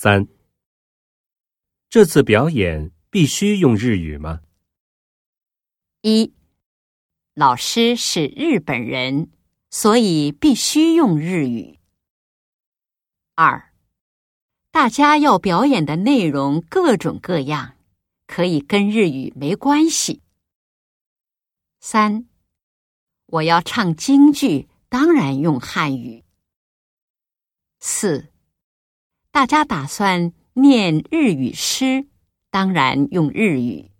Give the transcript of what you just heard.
三，这次表演必须用日语吗？一，老师是日本人，所以必须用日语。二，大家要表演的内容各种各样，可以跟日语没关系。三，我要唱京剧，当然用汉语。四，大家打算念日语诗，当然用日语。